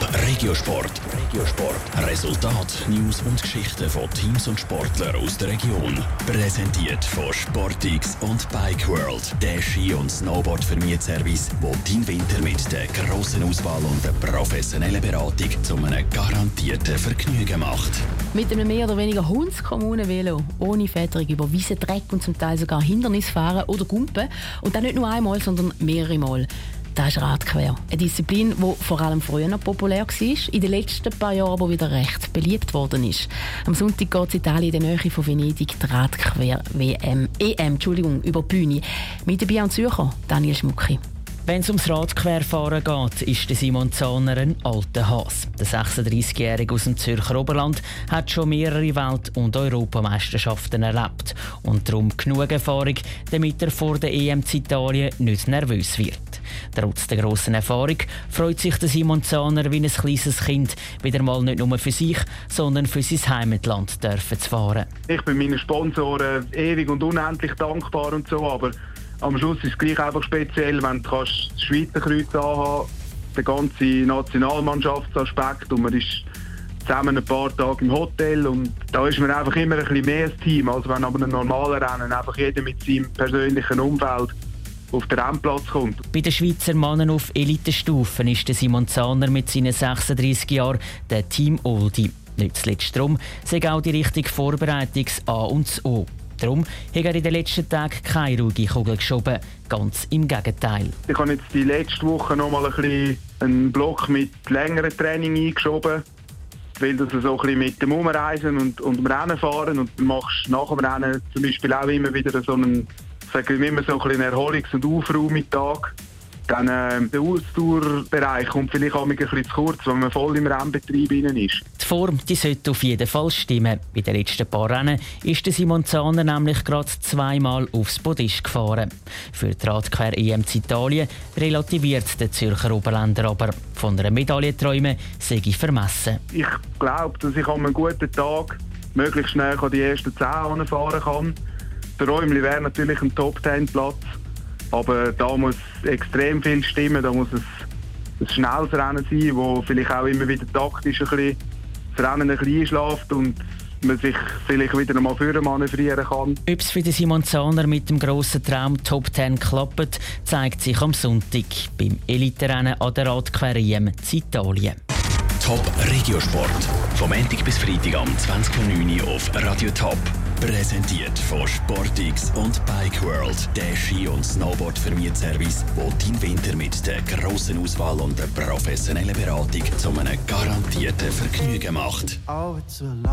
Top Regiosport. Regiosport. Resultat, News und Geschichten von Teams und Sportlern aus der Region. Präsentiert von Sportix und Bike World. Der Ski- und snowboard service wo dein Winter mit der grossen Auswahl und der professionellen Beratung zu einem garantierten Vergnügen macht. Mit einem mehr oder weniger Hundskommunen-Velo, ohne Väterung über Wiese, Dreck und zum Teil sogar Hindernisfahren oder Gumpen. Und dann nicht nur einmal, sondern mehrere Mal. Das ist Radquer. Eine Disziplin, die vor allem früher noch populär war, in den letzten paar Jahren aber wieder recht beliebt worden ist. Am Sonntag geht es Italien in der Nähe von Venedig die Radquer-WM, EM, Entschuldigung, über die Bühne. Mit dabei an Zürcher, Daniel Schmucki. Wenn es ums Radquerfahren geht, ist der Simon Zahner ein alter Hass. Der 36-Jährige aus dem Zürcher Oberland hat schon mehrere Welt- und Europameisterschaften erlebt und darum genug Erfahrung, damit er vor der EM in Italien nicht nervös wird. Trotz der grossen Erfahrung freut sich der Simon Zahner wie ein kleines Kind, wieder mal nicht nur für sich, sondern für sein Heimatland dürfen zu fahren. Ich bin meinen Sponsoren ewig und unendlich dankbar und so, aber am Schluss ist es gleich einfach speziell, wenn du das Schweizer Kreuz anhaben der ganze Nationalmannschaftsaspekt und man ist zusammen ein paar Tage im Hotel und da ist man einfach immer ein bisschen mehr ein Team, als wenn aber ein normaler Rennen einfach jeder mit seinem persönlichen Umfeld auf den Rennplatz kommt. Bei den Schweizer Männern auf Elitestufen ist der Simon Zahner mit seinen 36 Jahren der Team Oldie. Nicht zuletzt darum sei auch die richtige Vorbereitung A und das O. Darum hat er in den letzten Tagen keine ruhige Kugel geschoben. Ganz im Gegenteil. Ich habe jetzt die letzte Woche noch mal ein bisschen einen Block mit längeren Training eingeschoben. Weil das so ein bisschen mit dem Umreisen und, und dem Rennen fahren und du machst nach dem Rennen zum Beispiel auch immer wieder so einen, sagen wir immer so einen Erholungs- und Aufraumtag. Dann äh, der Ausdauerbereich kommt vielleicht auch ein bisschen zu kurz, wenn man voll im Rennbetrieb ist. Die Form die sollte auf jeden Fall stimmen. Bei den letzten paar Rennen ist der Simon Zahner nämlich gerade zweimal aufs Podest gefahren. Für die Radquer-EM in Italien relativiert der Zürcher Oberländer aber. Von einer Medaille träumen sei ich vermessen. Ich glaube, dass ich an einem guten Tag möglichst schnell die ersten zehn fahren kann. Der Räumli wäre natürlich ein Top-10-Platz. Aber da muss extrem viel stimmen. Da muss es ein schnelles Rennen sein, wo vielleicht auch immer wieder taktisch ein bisschen das Rennen ein bisschen einschläft und man sich vielleicht wieder einmal vorne manövrieren kann. Ob es für den Simon Zahner mit dem grossen Traum Top 10 klappt, zeigt sich am Sonntag beim Eliterennen an der Radquer in Italien. Top Regiosport. Vom Montag bis Freitag am 20.09 Uhr auf Radio Top. Präsentiert von Sportix und Bike World, der Ski- und Snowboard-Vermietservice, wo dein Winter mit der grossen Auswahl und der professionellen Beratung zu einem garantierten Vergnügen macht.